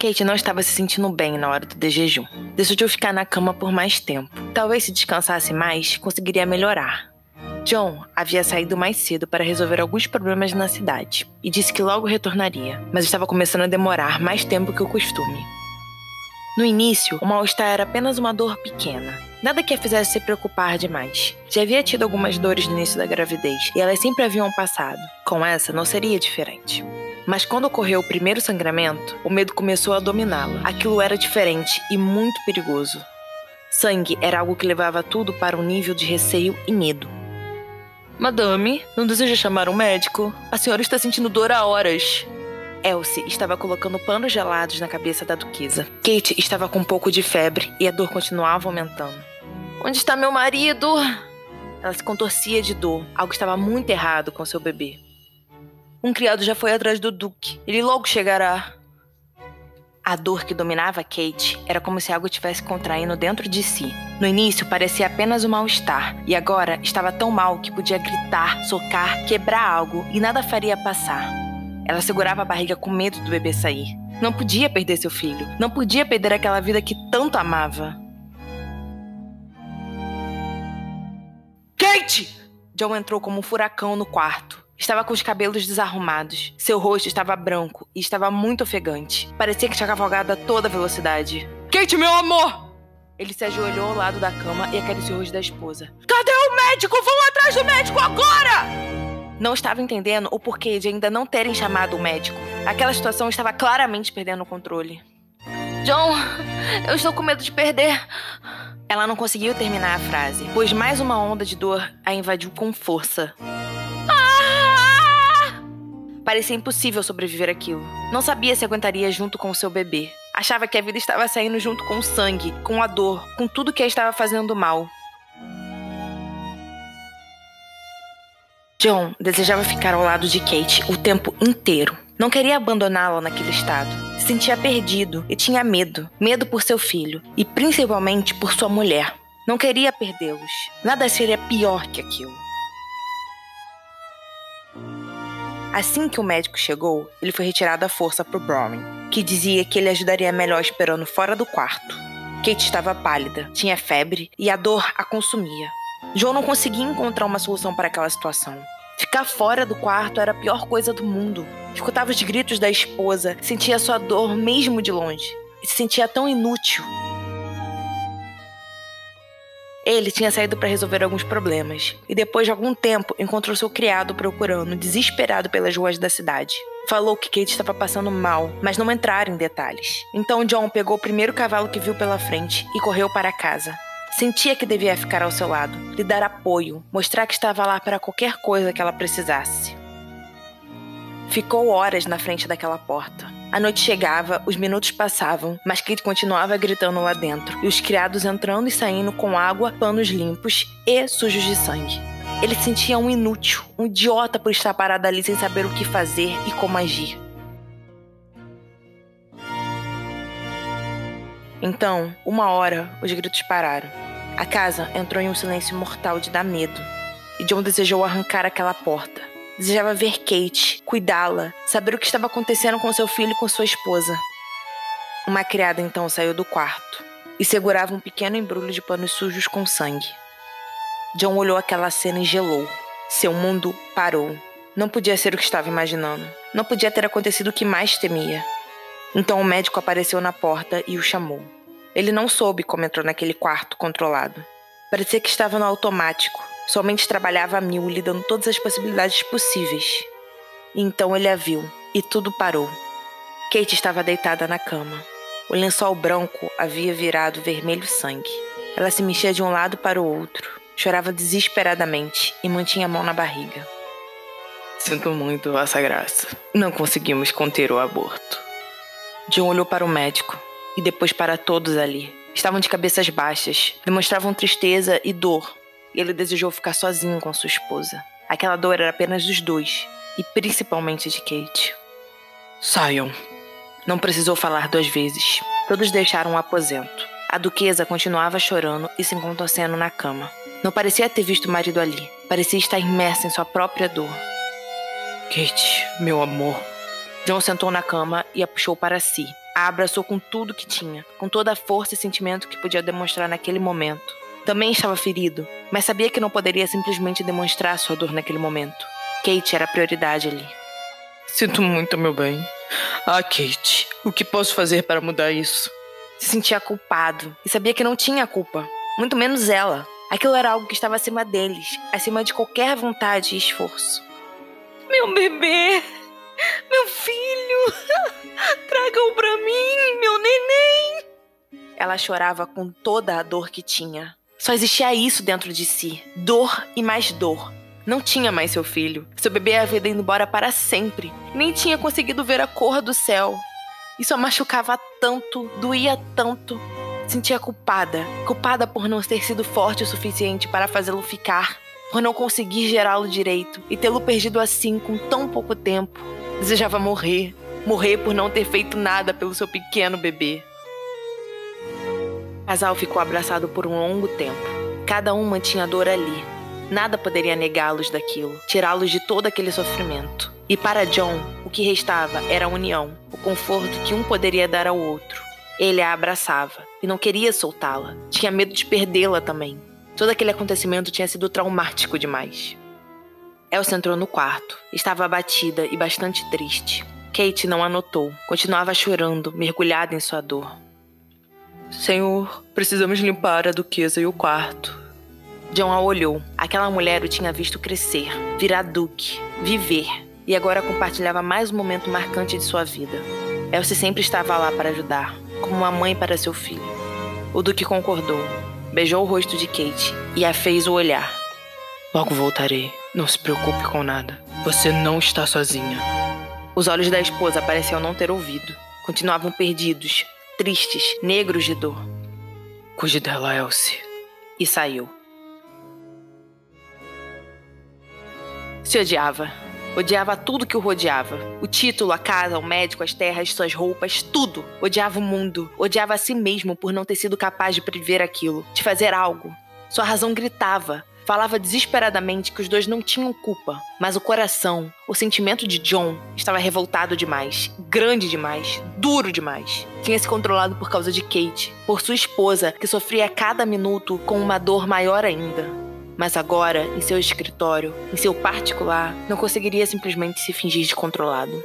Kate não estava se sentindo bem na hora do jejum. Decidiu ficar na cama por mais tempo. Talvez se descansasse mais, conseguiria melhorar. John havia saído mais cedo para resolver alguns problemas na cidade e disse que logo retornaria, mas estava começando a demorar mais tempo que o costume. No início, o mal-estar era apenas uma dor pequena, nada que a fizesse se preocupar demais. Já havia tido algumas dores no início da gravidez e elas sempre haviam passado. Com essa, não seria diferente. Mas quando ocorreu o primeiro sangramento, o medo começou a dominá-la. Aquilo era diferente e muito perigoso. Sangue era algo que levava tudo para um nível de receio e medo. Madame, não deseja chamar um médico? A senhora está sentindo dor há horas. Elsie estava colocando panos gelados na cabeça da duquesa. Kate estava com um pouco de febre e a dor continuava aumentando. Onde está meu marido? Ela se contorcia de dor. Algo estava muito errado com seu bebê. Um criado já foi atrás do Duque. Ele logo chegará. A dor que dominava Kate era como se algo estivesse contraindo dentro de si. No início parecia apenas um mal-estar, e agora estava tão mal que podia gritar, socar, quebrar algo e nada faria passar. Ela segurava a barriga com medo do bebê sair. Não podia perder seu filho. Não podia perder aquela vida que tanto amava. Kate! John entrou como um furacão no quarto. Estava com os cabelos desarrumados. Seu rosto estava branco e estava muito ofegante. Parecia que tinha cavalgado a toda velocidade. Kate, meu amor! Ele se ajoelhou ao lado da cama e acariciou o rosto da esposa. Cadê o médico? Vão atrás do médico agora! não estava entendendo o porquê de ainda não terem chamado o médico. Aquela situação estava claramente perdendo o controle. John, eu estou com medo de perder. Ela não conseguiu terminar a frase, pois mais uma onda de dor a invadiu com força. Parecia impossível sobreviver aquilo. Não sabia se aguentaria junto com o seu bebê. Achava que a vida estava saindo junto com o sangue, com a dor, com tudo que a estava fazendo mal. John desejava ficar ao lado de Kate o tempo inteiro. Não queria abandoná-la naquele estado. Se sentia perdido e tinha medo. Medo por seu filho e principalmente por sua mulher. Não queria perdê-los. Nada seria pior que aquilo. Assim que o médico chegou, ele foi retirado à força por Browning, que dizia que ele ajudaria melhor esperando fora do quarto. Kate estava pálida, tinha febre e a dor a consumia. João não conseguia encontrar uma solução para aquela situação. Ficar fora do quarto era a pior coisa do mundo. Escutava os gritos da esposa, sentia sua dor mesmo de longe e se sentia tão inútil. Ele tinha saído para resolver alguns problemas e depois de algum tempo encontrou seu criado procurando, desesperado pelas ruas da cidade. Falou que Kate estava passando mal, mas não entraram em detalhes. Então John pegou o primeiro cavalo que viu pela frente e correu para casa. Sentia que devia ficar ao seu lado, lhe dar apoio, mostrar que estava lá para qualquer coisa que ela precisasse. Ficou horas na frente daquela porta. A noite chegava, os minutos passavam, mas Kate continuava gritando lá dentro, e os criados entrando e saindo com água, panos limpos e sujos de sangue. Ele se sentia um inútil, um idiota por estar parado ali sem saber o que fazer e como agir. Então, uma hora, os gritos pararam. A casa entrou em um silêncio mortal de dar medo. E John desejou arrancar aquela porta. Desejava ver Kate, cuidá-la, saber o que estava acontecendo com seu filho e com sua esposa. Uma criada então saiu do quarto e segurava um pequeno embrulho de panos sujos com sangue. John olhou aquela cena e gelou. Seu mundo parou. Não podia ser o que estava imaginando. Não podia ter acontecido o que mais temia. Então o médico apareceu na porta e o chamou. Ele não soube como entrou naquele quarto controlado. Parecia que estava no automático. Somente trabalhava a mil, lhe dando todas as possibilidades possíveis. E então ele a viu, e tudo parou. Kate estava deitada na cama. O lençol branco havia virado vermelho sangue. Ela se mexia de um lado para o outro, chorava desesperadamente e mantinha a mão na barriga. Sinto muito, Vossa Graça. Não conseguimos conter o aborto. John olhou para o médico e depois para todos ali. Estavam de cabeças baixas, demonstravam tristeza e dor, e ele desejou ficar sozinho com sua esposa. Aquela dor era apenas dos dois, e principalmente de Kate. Saiam. Não precisou falar duas vezes. Todos deixaram o aposento. A duquesa continuava chorando e se contorcendo na cama. Não parecia ter visto o marido ali. Parecia estar imersa em sua própria dor. Kate, meu amor, John sentou na cama e a puxou para si. A abraçou com tudo que tinha, com toda a força e sentimento que podia demonstrar naquele momento. Também estava ferido, mas sabia que não poderia simplesmente demonstrar sua dor naquele momento. Kate era a prioridade ali. Sinto muito, meu bem. Ah, Kate, o que posso fazer para mudar isso? Se sentia culpado e sabia que não tinha culpa, muito menos ela. Aquilo era algo que estava acima deles, acima de qualquer vontade e esforço. Meu bebê! Meu filho! Traga-o pra mim, meu neném! Ela chorava com toda a dor que tinha. Só existia isso dentro de si: dor e mais dor. Não tinha mais seu filho. Seu bebê havia ido embora para sempre. Nem tinha conseguido ver a cor do céu. Isso a machucava tanto, doía tanto. Sentia culpada. Culpada por não ter sido forte o suficiente para fazê-lo ficar. Por não conseguir gerá-lo direito e tê-lo perdido assim com tão pouco tempo. Desejava morrer. Morrer por não ter feito nada pelo seu pequeno bebê. Casal ficou abraçado por um longo tempo. Cada um mantinha a dor ali, Nada poderia negá-los daquilo, tirá-los de todo aquele sofrimento. E para John, o que restava era a união, o conforto que um poderia dar ao outro. Ele a abraçava e não queria soltá-la. Tinha medo de perdê-la também. Todo aquele acontecimento tinha sido traumático demais. Elsa entrou no quarto. Estava abatida e bastante triste. Kate não a notou. Continuava chorando, mergulhada em sua dor. Senhor, precisamos limpar a duquesa e o quarto. John a olhou. Aquela mulher o tinha visto crescer, virar duque, viver, e agora compartilhava mais um momento marcante de sua vida. Elsie sempre estava lá para ajudar, como uma mãe para seu filho. O duque concordou, beijou o rosto de Kate e a fez o olhar. Logo voltarei. Não se preocupe com nada. Você não está sozinha. Os olhos da esposa pareciam não ter ouvido. Continuavam perdidos, tristes, negros de dor. Cuide dela, Elsie. E saiu. Se odiava. Odiava tudo que o rodeava. O título, a casa, o médico, as terras, suas roupas, tudo. Odiava o mundo. Odiava a si mesmo por não ter sido capaz de prever aquilo, de fazer algo. Sua razão gritava. Falava desesperadamente que os dois não tinham culpa, mas o coração, o sentimento de John, estava revoltado demais, grande demais, duro demais. Tinha se controlado por causa de Kate, por sua esposa, que sofria a cada minuto com uma dor maior ainda. Mas agora, em seu escritório, em seu particular, não conseguiria simplesmente se fingir descontrolado.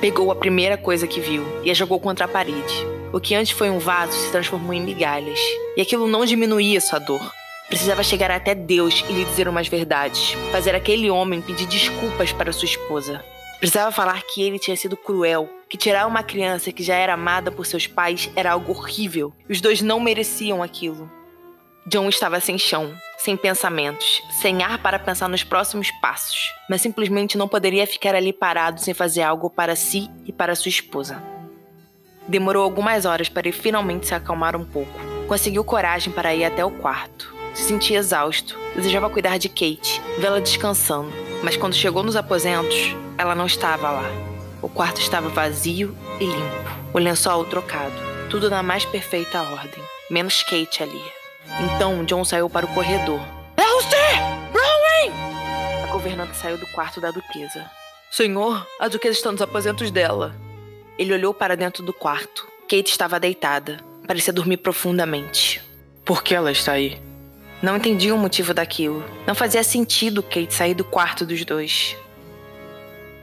Pegou a primeira coisa que viu e a jogou contra a parede. O que antes foi um vaso se transformou em migalhas. E aquilo não diminuía sua dor. Precisava chegar até Deus e lhe dizer umas verdades. Fazer aquele homem pedir desculpas para sua esposa. Precisava falar que ele tinha sido cruel, que tirar uma criança que já era amada por seus pais era algo horrível. E os dois não mereciam aquilo. John estava sem chão, sem pensamentos, sem ar para pensar nos próximos passos, mas simplesmente não poderia ficar ali parado sem fazer algo para si e para sua esposa. Demorou algumas horas para ele finalmente se acalmar um pouco. Conseguiu coragem para ir até o quarto. Se sentia exausto, desejava cuidar de Kate, vê-la descansando, mas quando chegou nos aposentos, ela não estava lá. O quarto estava vazio e limpo, o lençol trocado, tudo na mais perfeita ordem, menos Kate ali. Então John saiu para o corredor. Elster! Rowan! A governanta saiu do quarto da duquesa. Senhor, a duquesa está nos aposentos dela. Ele olhou para dentro do quarto. Kate estava deitada. Parecia dormir profundamente. Por que ela está aí? Não entendi o motivo daquilo. Não fazia sentido Kate sair do quarto dos dois.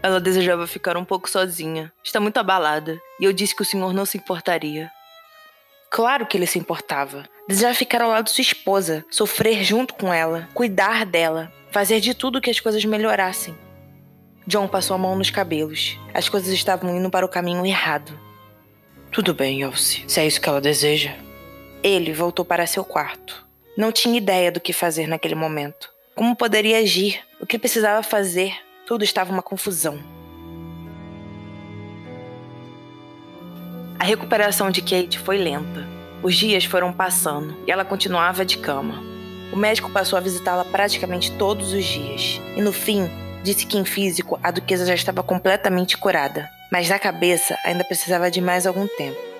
Ela desejava ficar um pouco sozinha. Está muito abalada. E eu disse que o senhor não se importaria. Claro que ele se importava. Desejava ficar ao lado de sua esposa, sofrer junto com ela, cuidar dela, fazer de tudo que as coisas melhorassem. John passou a mão nos cabelos. As coisas estavam indo para o caminho errado. Tudo bem, Elsie, se é isso que ela deseja. Ele voltou para seu quarto. Não tinha ideia do que fazer naquele momento. Como poderia agir? O que precisava fazer? Tudo estava uma confusão. A recuperação de Kate foi lenta. Os dias foram passando e ela continuava de cama. O médico passou a visitá-la praticamente todos os dias e, no fim, disse que em físico a duquesa já estava completamente curada, mas na cabeça ainda precisava de mais algum tempo.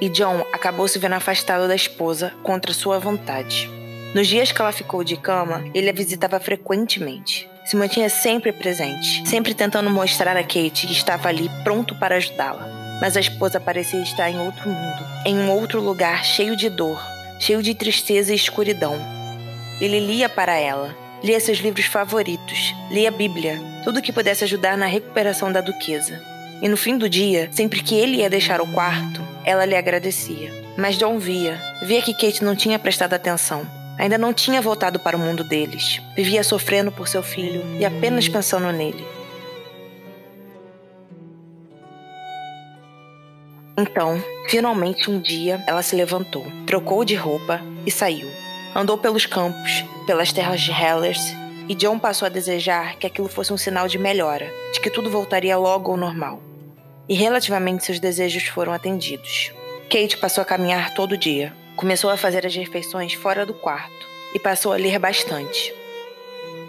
E John acabou se vendo afastado da esposa contra sua vontade. Nos dias que ela ficou de cama, ele a visitava frequentemente. Se mantinha sempre presente, sempre tentando mostrar a Kate que estava ali pronto para ajudá-la. mas a esposa parecia estar em outro mundo, em um outro lugar cheio de dor, cheio de tristeza e escuridão. Ele lia para ela, lia seus livros favoritos, lia a Bíblia, tudo que pudesse ajudar na recuperação da duquesa. E no fim do dia, sempre que ele ia deixar o quarto, ela lhe agradecia. Mas John via, via que Kate não tinha prestado atenção. Ainda não tinha voltado para o mundo deles. Vivia sofrendo por seu filho e apenas pensando nele. Então, finalmente um dia, ela se levantou, trocou de roupa e saiu. Andou pelos campos, pelas terras de Hellers, e John passou a desejar que aquilo fosse um sinal de melhora, de que tudo voltaria logo ao normal. E relativamente seus desejos foram atendidos. Kate passou a caminhar todo dia, começou a fazer as refeições fora do quarto e passou a ler bastante.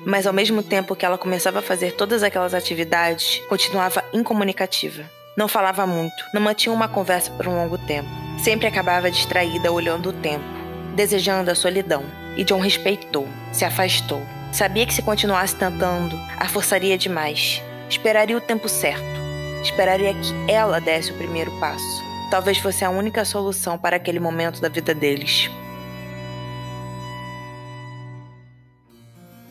Mas ao mesmo tempo que ela começava a fazer todas aquelas atividades, continuava incomunicativa. Não falava muito, não mantinha uma conversa por um longo tempo. Sempre acabava distraída olhando o tempo, desejando a solidão. E John respeitou, se afastou. Sabia que se continuasse tentando, a forçaria demais. Esperaria o tempo certo. Esperaria que ela desse o primeiro passo. Talvez fosse a única solução para aquele momento da vida deles.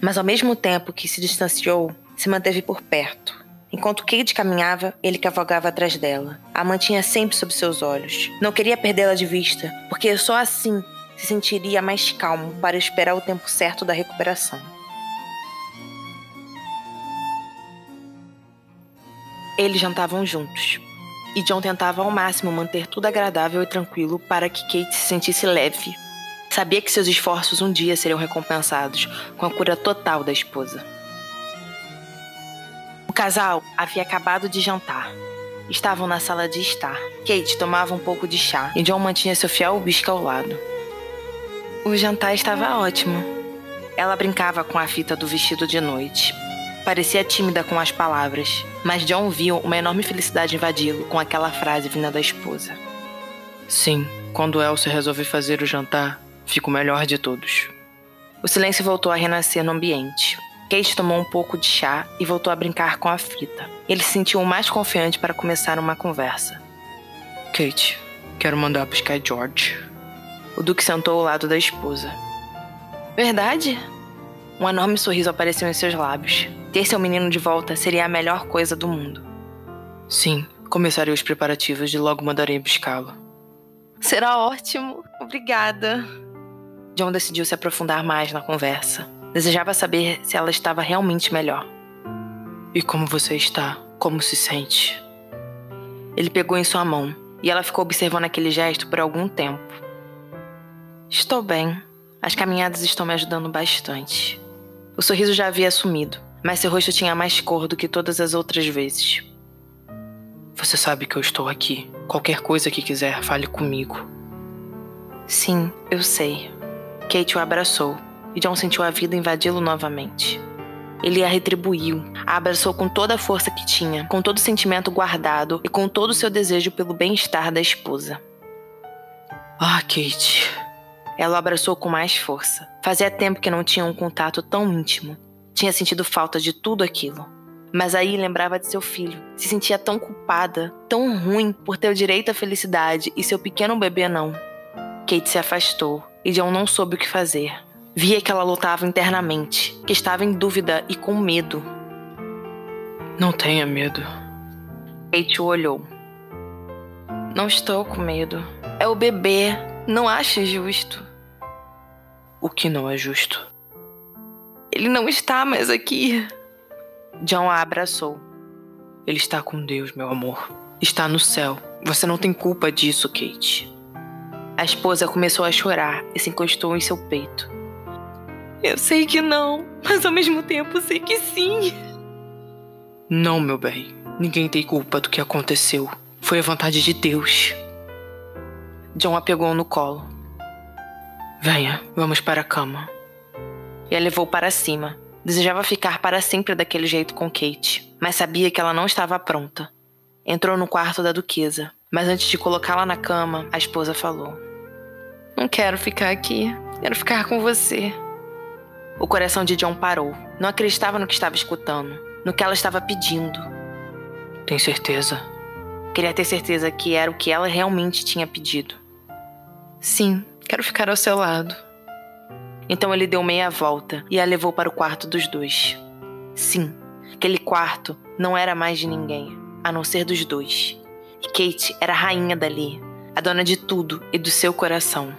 Mas ao mesmo tempo que se distanciou, se manteve por perto. Enquanto Kate caminhava, ele cavalgava atrás dela. A mantinha sempre sob seus olhos. Não queria perdê-la de vista, porque só assim se sentiria mais calmo para esperar o tempo certo da recuperação. Eles jantavam juntos, e John tentava ao máximo manter tudo agradável e tranquilo para que Kate se sentisse leve. Sabia que seus esforços um dia seriam recompensados com a cura total da esposa. O casal havia acabado de jantar. Estavam na sala de estar. Kate tomava um pouco de chá e John mantinha seu fiel whisky ao lado. O jantar estava ótimo. Ela brincava com a fita do vestido de noite. Parecia tímida com as palavras, mas John viu uma enorme felicidade invadi-lo com aquela frase vinda da esposa. Sim, quando Elsa resolve fazer o jantar, fica o melhor de todos. O silêncio voltou a renascer no ambiente. Kate tomou um pouco de chá e voltou a brincar com a fita. Ele se sentiu mais confiante para começar uma conversa. Kate, quero mandar buscar George. O Duque sentou ao lado da esposa. Verdade? Um enorme sorriso apareceu em seus lábios. Ter seu menino de volta seria a melhor coisa do mundo. Sim, começarei os preparativos e logo mandarei buscá-lo. Será ótimo. Obrigada. John decidiu se aprofundar mais na conversa. Desejava saber se ela estava realmente melhor. E como você está? Como se sente? Ele pegou em sua mão e ela ficou observando aquele gesto por algum tempo. Estou bem. As caminhadas estão me ajudando bastante. O sorriso já havia sumido, mas seu rosto tinha mais cor do que todas as outras vezes. Você sabe que eu estou aqui. Qualquer coisa que quiser, fale comigo. Sim, eu sei. Kate o abraçou e John sentiu a vida invadi-lo novamente. Ele a retribuiu, a abraçou com toda a força que tinha, com todo o sentimento guardado e com todo o seu desejo pelo bem-estar da esposa. Ah, Kate, ela o abraçou com mais força. Fazia tempo que não tinha um contato tão íntimo. Tinha sentido falta de tudo aquilo. Mas aí lembrava de seu filho. Se sentia tão culpada, tão ruim por ter o direito à felicidade e seu pequeno bebê não. Kate se afastou e John não soube o que fazer. Via que ela lutava internamente, que estava em dúvida e com medo. Não tenha medo. Kate o olhou. Não estou com medo. É o bebê. Não acha justo. O que não é justo? Ele não está mais aqui. John a abraçou. Ele está com Deus, meu amor. Está no céu. Você não tem culpa disso, Kate. A esposa começou a chorar e se encostou em seu peito. Eu sei que não, mas ao mesmo tempo sei que sim. Não, meu bem. Ninguém tem culpa do que aconteceu. Foi a vontade de Deus. John a pegou no colo. Venha, vamos para a cama. E a levou para cima. Desejava ficar para sempre daquele jeito com Kate, mas sabia que ela não estava pronta. Entrou no quarto da duquesa, mas antes de colocá-la na cama, a esposa falou: Não quero ficar aqui, quero ficar com você. O coração de John parou. Não acreditava no que estava escutando, no que ela estava pedindo. Tem certeza? Queria ter certeza que era o que ela realmente tinha pedido. Sim, quero ficar ao seu lado. Então ele deu meia volta e a levou para o quarto dos dois. Sim, aquele quarto não era mais de ninguém, a não ser dos dois. E Kate era a rainha dali, a dona de tudo e do seu coração.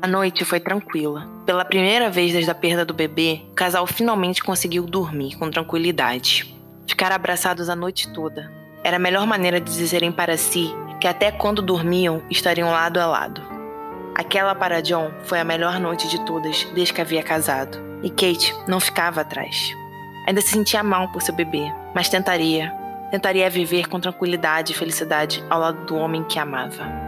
A noite foi tranquila. Pela primeira vez desde a perda do bebê, o casal finalmente conseguiu dormir com tranquilidade. Ficar abraçados a noite toda. Era a melhor maneira de dizerem para si que até quando dormiam estariam lado a lado. Aquela para John foi a melhor noite de todas desde que havia casado. E Kate não ficava atrás. Ainda se sentia mal por seu bebê, mas tentaria. Tentaria viver com tranquilidade e felicidade ao lado do homem que amava.